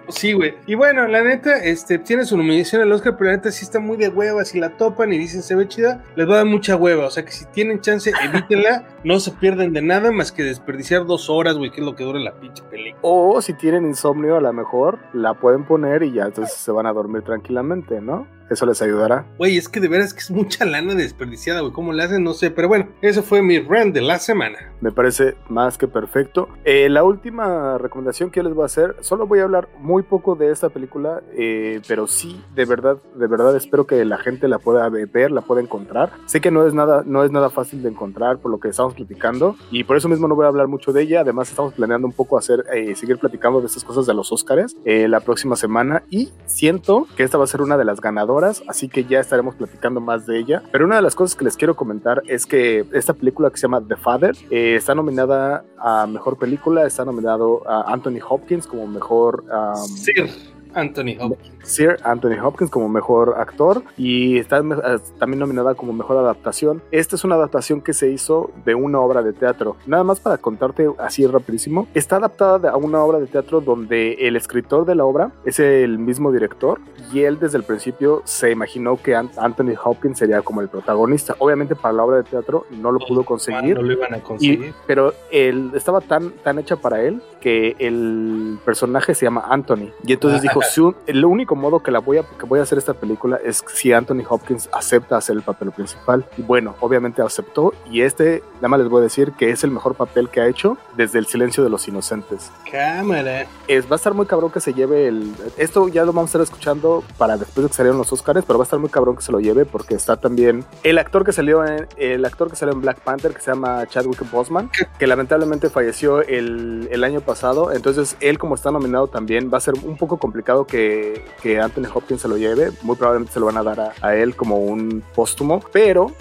sí, güey. Y bueno, la neta, este, tiene su nominación al Oscar, pero la neta sí está muy de hueva. Si la topan y dicen se ve chida, les va a dar mucha hueva. O sea que si tienen chance, [LAUGHS] evítenla. no se pierden de nada más que desperdiciar dos horas, güey, que es lo que dura la pinche película. O si tienen insomnio, a lo mejor la pueden poner y ya entonces se van a dormir tranquilamente, ¿no? Eso les ayudará. Güey, es que de veras que es mucha lana desperdiciada, güey. ¿Cómo le hacen? No sé. Pero bueno, eso fue mi rant de la semana. Me parece más que perfecto. Eh, la última recomendación que yo les voy a hacer, solo voy a hablar muy poco de esta película, eh, pero sí, de verdad, de verdad espero que la gente la pueda ver, la pueda encontrar. Sé que no es nada, no es nada fácil de encontrar por lo que estamos platicando y por eso mismo no voy a hablar mucho de ella. Además, estamos planeando un poco hacer, eh, seguir platicando de estas cosas de los Oscars la próxima semana y siento que esta va a ser una de las ganadoras así que ya estaremos platicando más de ella. Pero una de las cosas que les quiero comentar es que esta película que se llama The Father eh, está nominada a Mejor Película, está nominado a Anthony Hopkins como Mejor... Sir Anthony Hopkins. Sir Anthony Hopkins como mejor actor y está eh, también nominada como mejor adaptación. Esta es una adaptación que se hizo de una obra de teatro. Nada más para contarte así rapidísimo, está adaptada a una obra de teatro donde el escritor de la obra es el mismo director y él desde el principio se imaginó que Anthony Hopkins sería como el protagonista. Obviamente para la obra de teatro no lo pudo conseguir. No lo iban a conseguir. pero él estaba tan, tan hecha para él que el personaje se llama Anthony. Y entonces dijo, el único modo que la voy a, que voy a hacer esta película es si Anthony Hopkins acepta hacer el papel principal. Y bueno, obviamente aceptó y este, nada más les voy a decir que es el mejor papel que ha hecho desde El silencio de los inocentes. Cámara. Es, va a estar muy cabrón que se lleve el... Esto ya lo vamos a estar escuchando para después de que salieron los Oscars, pero va a estar muy cabrón que se lo lleve porque está también el actor que salió en, el actor que salió en Black Panther que se llama Chadwick Boseman, que lamentablemente falleció el, el año pasado. Entonces él como está nominado también va a ser un poco complicado que, que Anthony Hopkins se lo lleve. Muy probablemente se lo van a dar a, él como un póstumo. Pero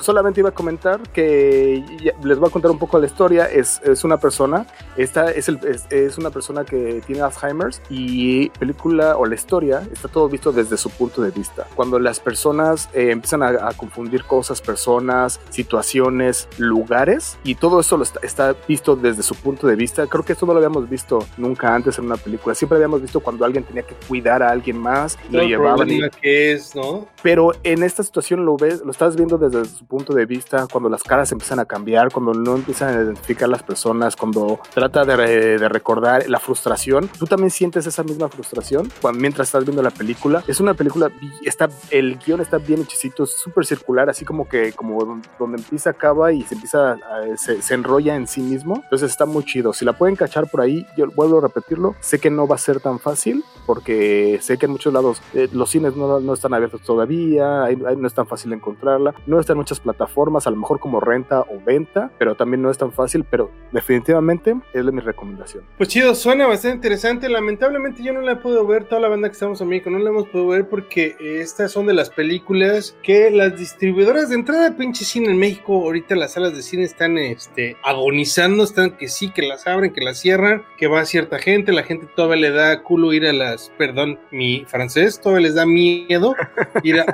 solamente iba a comentar que les voy a contar un poco la historia. Es, es una persona, esta es, el, es, una persona que tiene Alzheimer's y película o la historia está todo visto desde su punto de vista. Cuando las personas eh, empiezan a, confundir cosas, personas, situaciones, lugares y todo eso lo está, está visto desde su punto de vista. Creo que esto no lo habíamos visto nunca antes en una película. Siempre habíamos visto cuando alguien tenía que cuidar a alguien más, lo llevaban. Y... que es, ¿no? Pero en esta situación lo ves, lo estás viendo desde su punto de vista, cuando las caras empiezan a cambiar, cuando no empiezan a identificar las personas, cuando trata de, de recordar la frustración. Tú también sientes esa misma frustración cuando, mientras estás viendo la película. Es una película, está, el guion está bien hechicito, súper circular, así como que como donde empieza, acaba y se empieza, a, se, se enrolla en sí mismo. Entonces está muy chido. Si la pueden cachar por ahí, yo vuelvo a repetirlo, sé que no va a ser tan fácil porque sé que en muchos lados eh, los cines no, no, están abiertos todavía, no es tan fácil encontrarla, no está en muchas plataformas, a lo mejor como renta o venta, pero también no es tan fácil, pero definitivamente es mi recomendación. Pues chido, suena bastante interesante, lamentablemente yo no la he podido ver, toda la banda que estamos en México no la hemos podido ver porque estas son de las películas que las distribuidoras de entrada de pinche cine en México, ahorita las salas de cine están este, agonizando, están que sí, que las abren, que las cierran, que va cierta gente, la gente todavía le da culo ir a las, perdón, mi francés, todavía les da miedo ir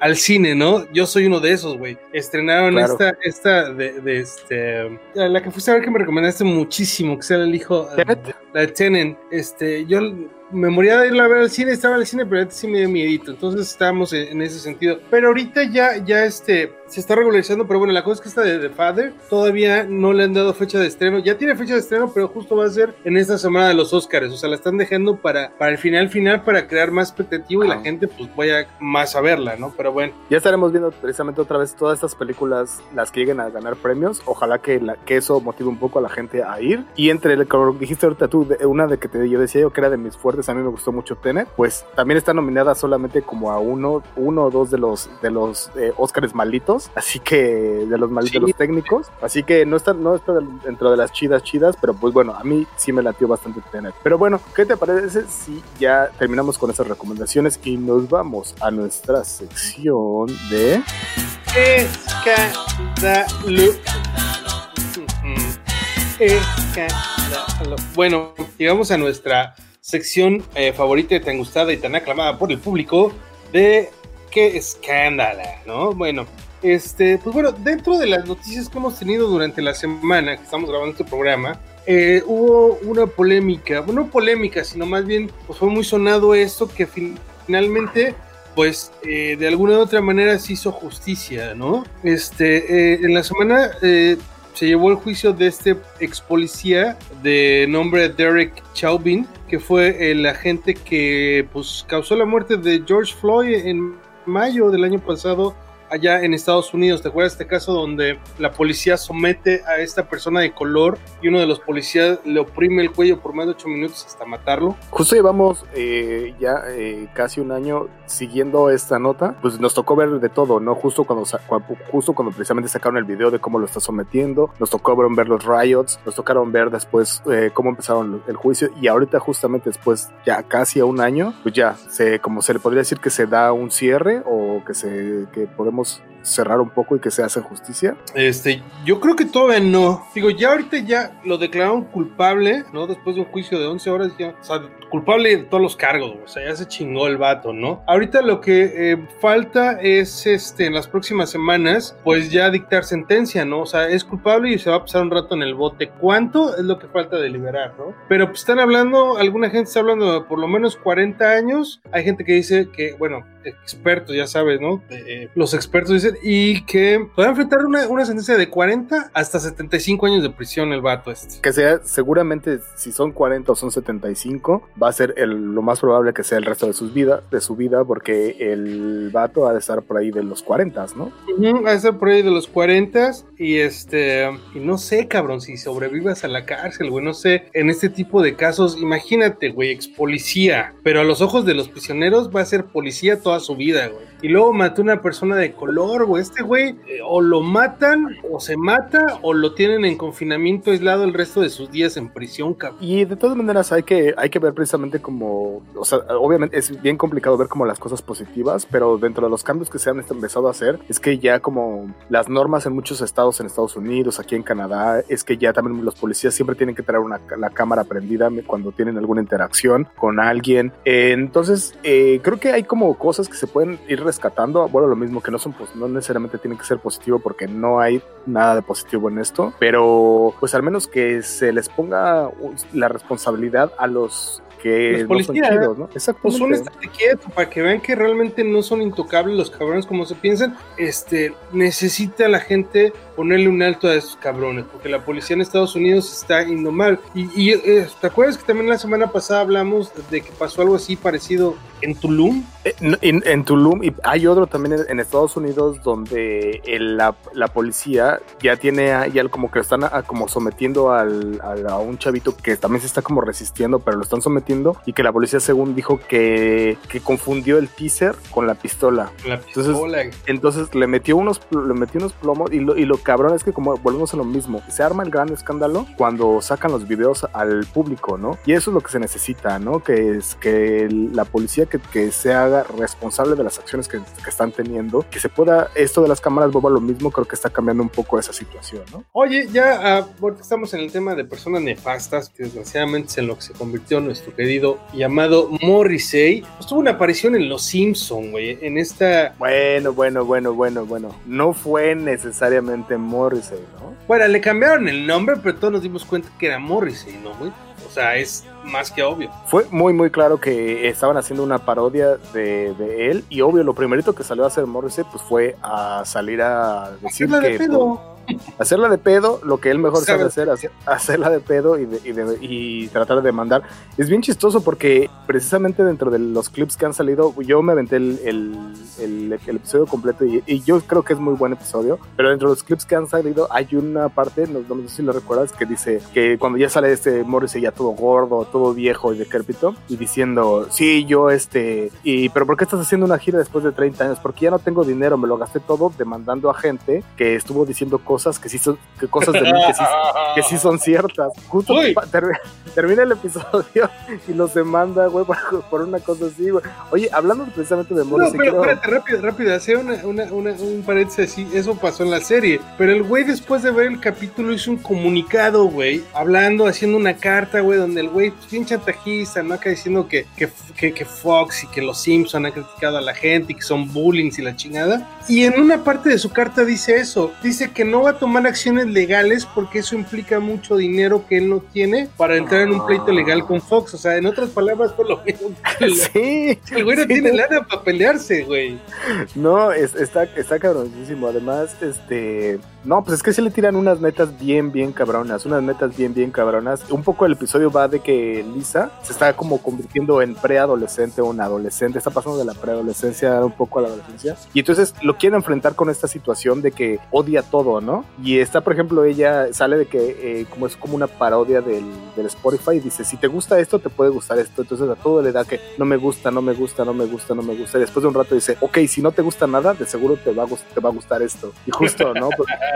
al, cine, ¿no? Yo soy uno de esos, güey. Estrenaron esta, esta de, este, la que fuiste a ver que me recomendaste muchísimo, que sea el hijo, la de Tenen, este, yo me moría de irla a ver al cine, estaba en el cine, pero sí me dio miedito. Entonces estábamos en, ese sentido. Pero ahorita ya, ya este, se está regularizando, pero bueno, la cosa es que esta de The Father todavía no le han dado fecha de estreno. Ya tiene fecha de estreno, pero justo va a ser en esta semana de los Oscars. O sea, la están dejando para, para el final final para crear más expectativa y la gente pues vaya más a verla, ¿no? Pero bueno. Ya estaremos viendo precisamente otra vez todas estas películas, las que lleguen a ganar premios. Ojalá que, la, que eso motive un poco a la gente a ir. Y entre, el, como dijiste ahorita tú, una de que te, yo decía yo que era de mis fuertes, a mí me gustó mucho Tenet, pues también está nominada solamente como a uno, uno o dos de los, de los eh, Oscars malitos. Así que, de los malitos los técnicos. Así que no está, no está dentro de las chidas chidas, pero pues bueno, a mí sí me latió bastante Tenet. Pero bueno, ¿qué te parece si ya terminamos con esas recomendaciones y nos vamos a nuestra sección de escándalo? Escándalo. Bueno, llegamos a nuestra sección eh, favorita y tan gustada y tan aclamada por el público de qué escándalo, ¿no? Bueno, este, pues bueno, dentro de las noticias que hemos tenido durante la semana que estamos grabando este programa, eh, hubo una polémica, bueno, no polémica, sino más bien, pues fue muy sonado esto que finalmente, pues eh, de alguna u otra manera se hizo justicia, ¿no? Este, eh, en la semana se llevó el juicio de este ex policía de nombre Derek Chauvin, que fue el agente que pues causó la muerte de George Floyd en mayo del año pasado allá en Estados Unidos. ¿Te acuerdas de este caso donde la policía somete a esta persona de color y uno de los policías le oprime el cuello por más de ocho minutos hasta matarlo? Justo llevamos eh, ya eh, casi un año siguiendo esta nota, pues nos tocó ver de todo, ¿no? Justo cuando, justo cuando precisamente sacaron el video de cómo lo está sometiendo, nos tocó ver los riots, nos tocaron ver después eh, cómo empezaron el juicio y ahorita justamente después ya casi a un año, pues ya se, como se le podría decir que se da un cierre o que se, que podemos estamos cerrar un poco y que se hace justicia? Este, yo creo que todavía no. Digo, ya ahorita ya lo declararon culpable, ¿no? Después de un juicio de 11 horas, ya, o sea, culpable de todos los cargos, o sea, ya se chingó el vato, ¿no? Ahorita lo que eh, falta es, este, en las próximas semanas, pues ya dictar sentencia, ¿no? O sea, es culpable y se va a pasar un rato en el bote. ¿Cuánto es lo que falta de liberar, ¿no? Pero pues están hablando, alguna gente está hablando de por lo menos 40 años. Hay gente que dice que, bueno, expertos, ya sabes, ¿no? Eh, los expertos dicen, y que puede enfrentar una, una, sentencia de 40 hasta 75 años de prisión el vato este. Que sea, seguramente, si son 40 o son 75, va a ser el, lo más probable que sea el resto de, sus vida, de su vida, porque el vato ha de estar por ahí de los 40, ¿no? va a estar por ahí de los 40 y este, y no sé, cabrón, si sobrevivas a la cárcel, güey, no sé, en este tipo de casos, imagínate, güey, ex policía, pero a los ojos de los prisioneros va a ser policía toda su vida, güey. Y luego mató una persona de color, Este güey eh, o lo matan, o se mata, o lo tienen en confinamiento aislado el resto de sus días en prisión, cabrón. Y de todas maneras hay que, hay que ver precisamente como, o sea, obviamente es bien complicado ver como las cosas positivas, pero dentro de los cambios que se han empezado a hacer, es que ya como las normas en muchos estados en Estados Unidos, aquí en Canadá, es que ya también los policías siempre tienen que tener una, la cámara prendida cuando tienen alguna interacción con alguien. entonces, eh, creo que hay como cosas que se pueden ir rescatando, bueno, lo mismo que no son, pues no necesariamente tiene que ser positivo porque no hay nada de positivo en esto, pero pues al menos que se les ponga la responsabilidad a los que los policías, no son ¿no? Exactamente. Pues un quieto para que vean que realmente no son intocables los cabrones como se piensan. Este, necesita la gente ponerle un alto a esos cabrones, porque la policía en Estados Unidos está indomable. Y, y eh, ¿te acuerdas que también la semana pasada hablamos de que pasó algo así parecido en Tulum? Eh, en, Tulum, y hay otro también en Estados Unidos donde la, la, policía ya tiene, ya como que lo están como sometiendo al, a un chavito que también se está como resistiendo, pero lo están sometiendo y que la policía según dijo que, que confundió el teaser con la pistola. La pistola. Entonces, entonces le metió unos le metió unos plomos y lo, y lo cabrón es que como volvemos a lo mismo, se arma el gran escándalo cuando sacan los videos al público, ¿no? Y eso es lo que se necesita, ¿no? Que es que la policía que, que se haga responsable de las acciones que, que, están teniendo, que se pueda, esto de las cámaras vuelva lo mismo, creo que está cambiando un poco esa situación, ¿no? Oye, ya uh, estamos en el tema de personas nefastas, que desgraciadamente es en lo que se convirtió nuestro querido llamado Morrissey. Pues tuvo una aparición en Los Simpson, güey, en esta... Bueno, bueno, bueno, bueno, bueno. No fue necesariamente Morrissey, ¿no? Bueno, le cambiaron el nombre, pero todos nos dimos cuenta que era Morrissey, ¿no, güey? O sea, es más que obvio. Fue muy, muy claro que estaban haciendo una parodia de, de él y obvio, lo primerito que salió a hacer Morrissey pues fue a salir a decir que... de pedo. Hacerla de pedo, lo que él mejor sabe hacer, hacer- hacerla de pedo y, de- y de- y tratar de demandar. Es bien chistoso porque precisamente dentro de los clips que han salido, yo me aventé el, el- el- el episodio completo y, y yo creo que es muy buen episodio, pero dentro de los clips que han salido hay una parte, no, no sé si lo recuerdas, que dice que cuando ya sale este Morrissey ya todo gordo, todo viejo y decrépito, y diciendo, sí, yo este, y pero ¿por qué estás haciendo una gira después de 30 años? Porque ya no tengo dinero, me lo gasté todo demandando a gente que estuvo diciendo cosas que sí son, que cosas de mí que sí, que sí son ciertas. Justo termina el episodio y los demanda, güey, por, por una cosa así, güey. Oye, hablando precisamente de No, Morrissey, pero quiero- espérate, rápido, rápido, hacer una, una, una- un paréntesis así, eso pasó en la serie, pero el güey después de ver el capítulo hizo un comunicado, güey, hablando, haciendo una carta, güey, donde el güey, pues bien chantajista, ¿no? Acá diciendo que, que, que, que Fox y que los Simpson han criticado a la gente y que son bullying y la chingada, y en una parte de su carta dice eso, dice que no va a tomar acciones legales porque eso implica mucho dinero que él no tiene para entrar en un pleito legal con Fox, o sea, en otras palabras fue lo que [LAUGHS] el- sí, el güey no sí. tiene lana para pelearse, güey. No, es- está, está cabronísimo. Además, este. No, pues es que se le tiran unas netas bien, bien cabronas. Unas netas bien, bien cabronas. Un poco el episodio va de que Lisa se está como convirtiendo en preadolescente o en adolescente. Está pasando de la preadolescencia un poco a la adolescencia. Y entonces lo quiere enfrentar con esta situación de que odia todo, ¿no? Y está, por ejemplo, ella sale de que eh, como es como una parodia del, Spotify y dice, si te gusta esto, te puede gustar esto. Entonces a todo le da que no me gusta, no me gusta, no me gusta, no me gusta. Y después de un rato dice, ok, si no te gusta nada, de seguro te va a, te va a gustar esto. Y justo, ¿no? [LAUGHS]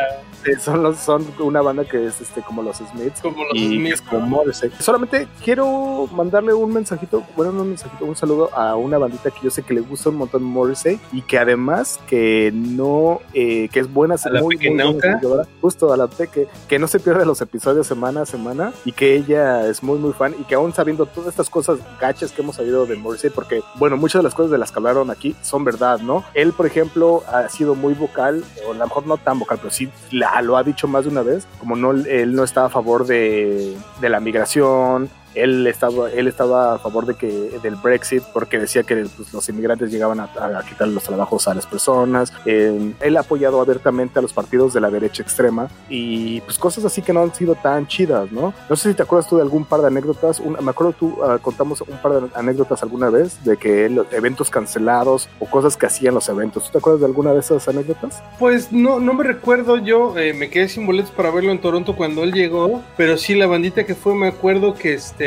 son, los, son una banda que es este como los Smiths. Como los Y Smiths. como. Solamente quiero mandarle un mensajito, bueno, no un mensajito, un saludo a una bandita que yo sé que le gusta un montón Morrissey y que además que no, eh, que es buena, ¿A la muy, muy buena justo a la peque, que no se pierde los episodios semana a semana y que ella es muy, muy fan y que aún sabiendo todas estas cosas gachas que hemos sabido de Morrissey, porque, bueno, muchas de las cosas de las que hablaron aquí son verdad, ¿no? Él, por ejemplo, ha sido muy vocal, o a lo mejor no tan vocal, pero sí la- lo ha dicho más de una vez, como no, él no está a favor de, de la migración, él estaba, él estaba a favor de que del Brexit porque decía que pues, los inmigrantes llegaban a, a quitar los trabajos a las personas. Él ha apoyado abiertamente a los partidos de la derecha extrema y pues cosas así que no han sido tan chidas, ¿no? No sé si te acuerdas tú de algún par de anécdotas. Me acuerdo tú ah, contamos un par de anécdotas alguna vez de que él- eventos cancelados o cosas que hacían los eventos. ¿Tú te acuerdas de alguna de esas anécdotas? Pues no, no me recuerdo yo, eh, me quedé sin boletos para verlo en Toronto cuando él llegó, pero sí la bandita que fue, me acuerdo que este,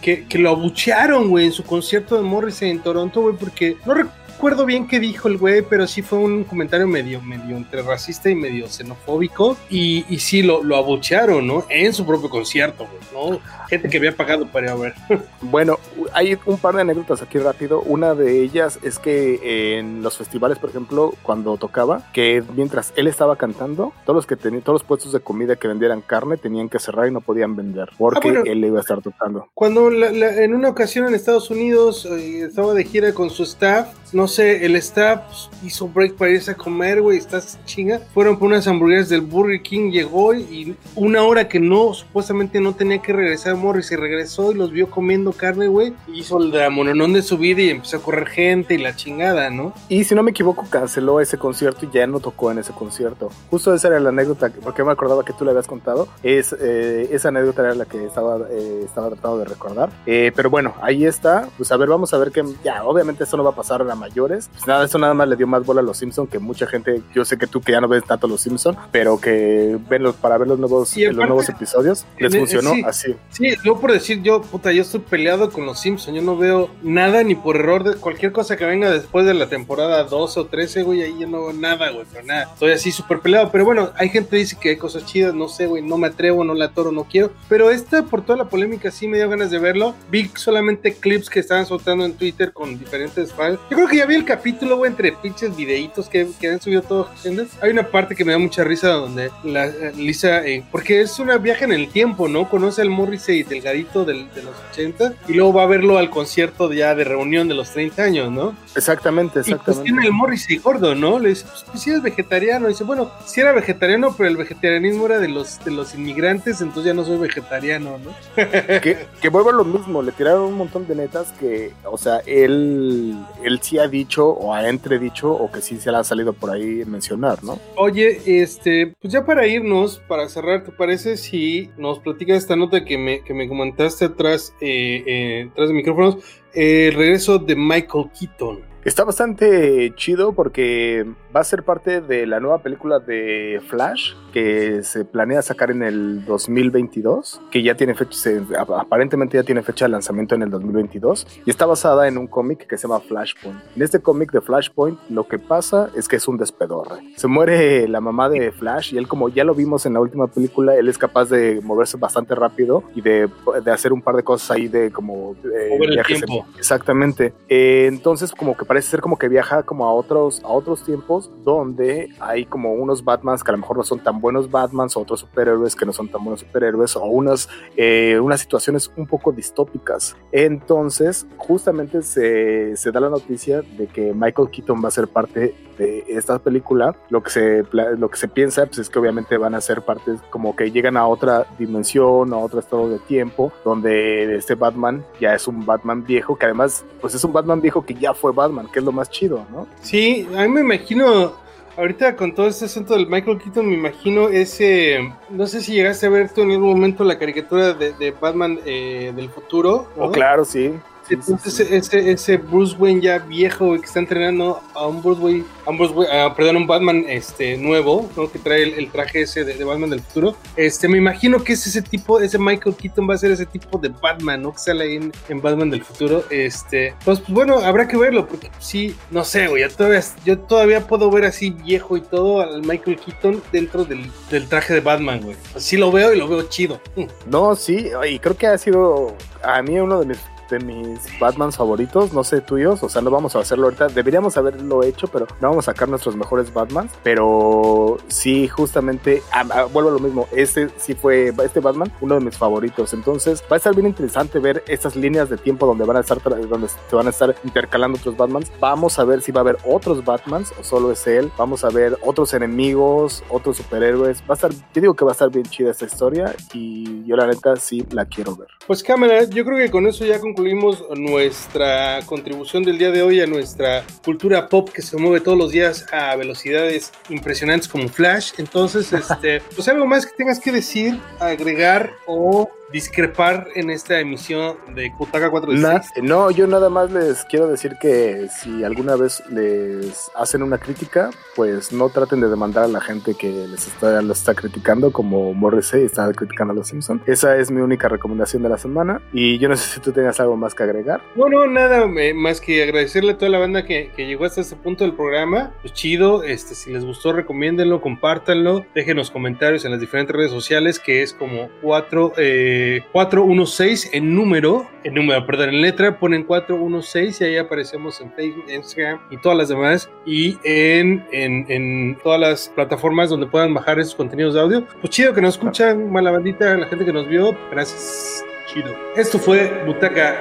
que, que lo abuchearon, güey, en su concierto de Morrissey en Toronto, güey, porque no recuerdo bien qué dijo el güey, pero sí fue un comentario medio, medio entre racista y medio xenofóbico, y, y sí lo, lo abuchearon, ¿no? En su propio concierto, güey, ¿no? Gente que había pagado para ir a ver. [LAUGHS] Bueno, hay un par de anécdotas aquí rápido. Una de ellas es que en los festivales, por ejemplo, cuando tocaba, que mientras él estaba cantando, todos los que tenían, todos los puestos de comida que vendieran carne tenían que cerrar y no podían vender porque Ah, bueno. él iba a estar tocando. Cuando la- la- en una ocasión en Estados Unidos eh, estaba de gira con su staff, no sé, el staff hizo break para irse a comer, güey, estás chinga. Fueron por unas hamburguesas del Burger King, llegó y una hora que no, supuestamente no tenía que regresar Morris y regresó y los vio comiendo carne, güey. Hizo el dramononón de su vida y empezó a correr gente y la chingada, ¿no? Y si no me equivoco, canceló ese concierto y ya no tocó en ese concierto. Justo esa era la anécdota, que- porque me acordaba que tú le habías contado. Es, eh, esa anécdota era la que estaba, eh, estaba tratando de recordar. Eh, pero bueno, ahí está. Pues a ver, vamos a ver que ya, obviamente esto no va a pasar a mayores. Pues nada, eso nada más le dio más bola a los Simpsons, que mucha gente, yo sé que tú que ya no ves tanto los Simpsons, pero que ven los, para ver los nuevos, Y los aparte, nuevos episodios, les en- funcionó sí. así. Sí, yo por decir, yo, puta, yo estoy peleado con los Simpsons. Yo no veo nada ni por error de cualquier cosa que venga después de la temporada 12 o 13, güey. Ahí yo no veo nada, güey, pero nada. Estoy así súper peleado. Pero bueno, hay gente que dice que hay cosas chidas, no sé, güey, no me atrevo, no la atoro, no quiero. Pero esta, por toda la polémica, sí me dio ganas de verlo. Vi solamente clips que estaban soltando en Twitter con diferentes files. Yo creo que ya vi el capítulo, güey, entre pinches videitos que, que han subido todos. ¿entiendes? Hay una parte que me da mucha risa donde la, eh, Lisa, eh, porque es una viaje en el tiempo, ¿no? Conoce al Morrissey delgadito del, de los 80 y luego va a ver verlo al concierto ya de reunión de los 30 años, ¿no? Exactamente, Y pues exactamente. tiene el Morrissey gordo, ¿no? Le dice, pues, pues sí es vegetariano. dice, bueno, sí era vegetariano, pero el vegetarianismo era de los, de los inmigrantes, entonces ya no soy vegetariano, ¿no? [LAUGHS] que, que vuelvo a lo mismo, le tiraron un montón de netas que, o sea, él, él sí ha dicho o ha entredicho o que sí se le ha salido por ahí mencionar, ¿no? Oye, este, pues ya para irnos, para cerrar, ¿te parece si nos platicas esta nota que me, que me comentaste atrás, eh, eh, atrás de micrófonos, eh, el regreso de Michael Keaton? Está bastante chido porque va a ser parte de la nueva película de Flash que se planea sacar en el 2022, que ya tiene fecha, se- aparentemente ya tiene fecha de lanzamiento en el 2022 y está basada en un cómic que se llama Flashpoint. En este cómic de Flashpoint lo que pasa es que es un despedorre. Se muere la mamá de Flash y él como ya lo vimos en la última película, él es capaz de moverse bastante rápido y de, de hacer un par de cosas ahí de como... eh, Mover el en- tiempo. Exactamente. Eh, entonces como que parece ser como que viaja como a otros, a otros tiempos donde hay como unos Batmans que a lo mejor no son tan buenos Batmans, o otros superhéroes que no son tan buenos superhéroes, o unas, eh, unas situaciones un poco distópicas. Entonces, justamente se, se da la noticia de que Michael Keaton va a ser parte de esta película. Lo que se, lo que se piensa pues, es que obviamente van a ser partes como que llegan a otra dimensión, a otro estado de tiempo, donde este Batman ya es un Batman viejo, que además pues es un Batman viejo que ya fue Batman, que es lo más chido, ¿no? Sí, a mí me imagino, ahorita con todo este asunto del Michael Keaton, me imagino ese, no sé si llegaste a ver tú en algún momento la caricatura de, de Batman eh, del futuro. ¿no? Oh, claro, sí. Sí, sí, Entonces sí. Ese, ese Bruce Wayne ya viejo que está entrenando a un Bruce Wayne, a un Bruce Wayne- ah, perdón, un Batman este nuevo, ¿no? que trae el, el traje ese de, de Batman del futuro. Este, me imagino que es ese tipo, ese Michael Keaton va a ser ese tipo de Batman, ¿no? Que sale ahí en, en Batman del futuro. Este, pues, pues, bueno, habrá que verlo, porque sí, no sé, güey, yo todavía, yo todavía puedo ver así viejo y todo al Michael Keaton dentro del, del traje de Batman, güey. Así lo veo y lo veo chido. No, sí, y creo que ha sido a mí uno de mis de mis Batmans favoritos, no sé tuyos, o sea, no vamos a hacerlo ahorita, deberíamos haberlo hecho, pero no vamos a sacar nuestros mejores Batmans, pero sí, justamente, ah, ah, vuelvo a lo mismo, este sí fue, este Batman, uno de mis favoritos, entonces va a estar bien interesante ver estas líneas de tiempo donde van a estar, donde se van a estar intercalando otros Batmans, vamos a ver si va a haber otros Batmans o solo es él, vamos a ver otros enemigos, otros superhéroes, va a estar, yo digo que va a estar bien chida esta historia y yo la neta sí la quiero ver. Pues cámara, yo creo que con eso ya concluimos nuestra contribución del día de hoy a nuestra cultura pop que se mueve todos los días a velocidades impresionantes como Flash. Entonces, [LAUGHS] este, pues algo más que tengas que decir, agregar o discrepar en esta emisión de Kutaka 4 de Na- 6. no, yo nada más les quiero decir que si alguna vez les hacen una crítica, pues no traten de demandar a la gente que les está, los está criticando, como Morrissey está criticando a los Simpsons. Esa es mi única recomendación de la semana. Y yo no sé si tú tengas algo más que agregar. No, no, nada eh, más que agradecerle a toda la banda que, que llegó hasta este punto del programa. Pues chido, este, si les gustó, recomiéndenlo, compártanlo, déjenos comentarios en las diferentes redes sociales, que es como 4, eh, 416 en número, en número, perdón, en letra, ponen 416 y ahí aparecemos en Facebook, Instagram y todas las demás. Y en, en, en todas las plataformas donde puedan bajar esos contenidos de audio. Pues chido que nos escuchan, mala bandita, la gente que nos vio. Gracias. Chido. Esto fue Butaca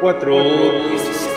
4.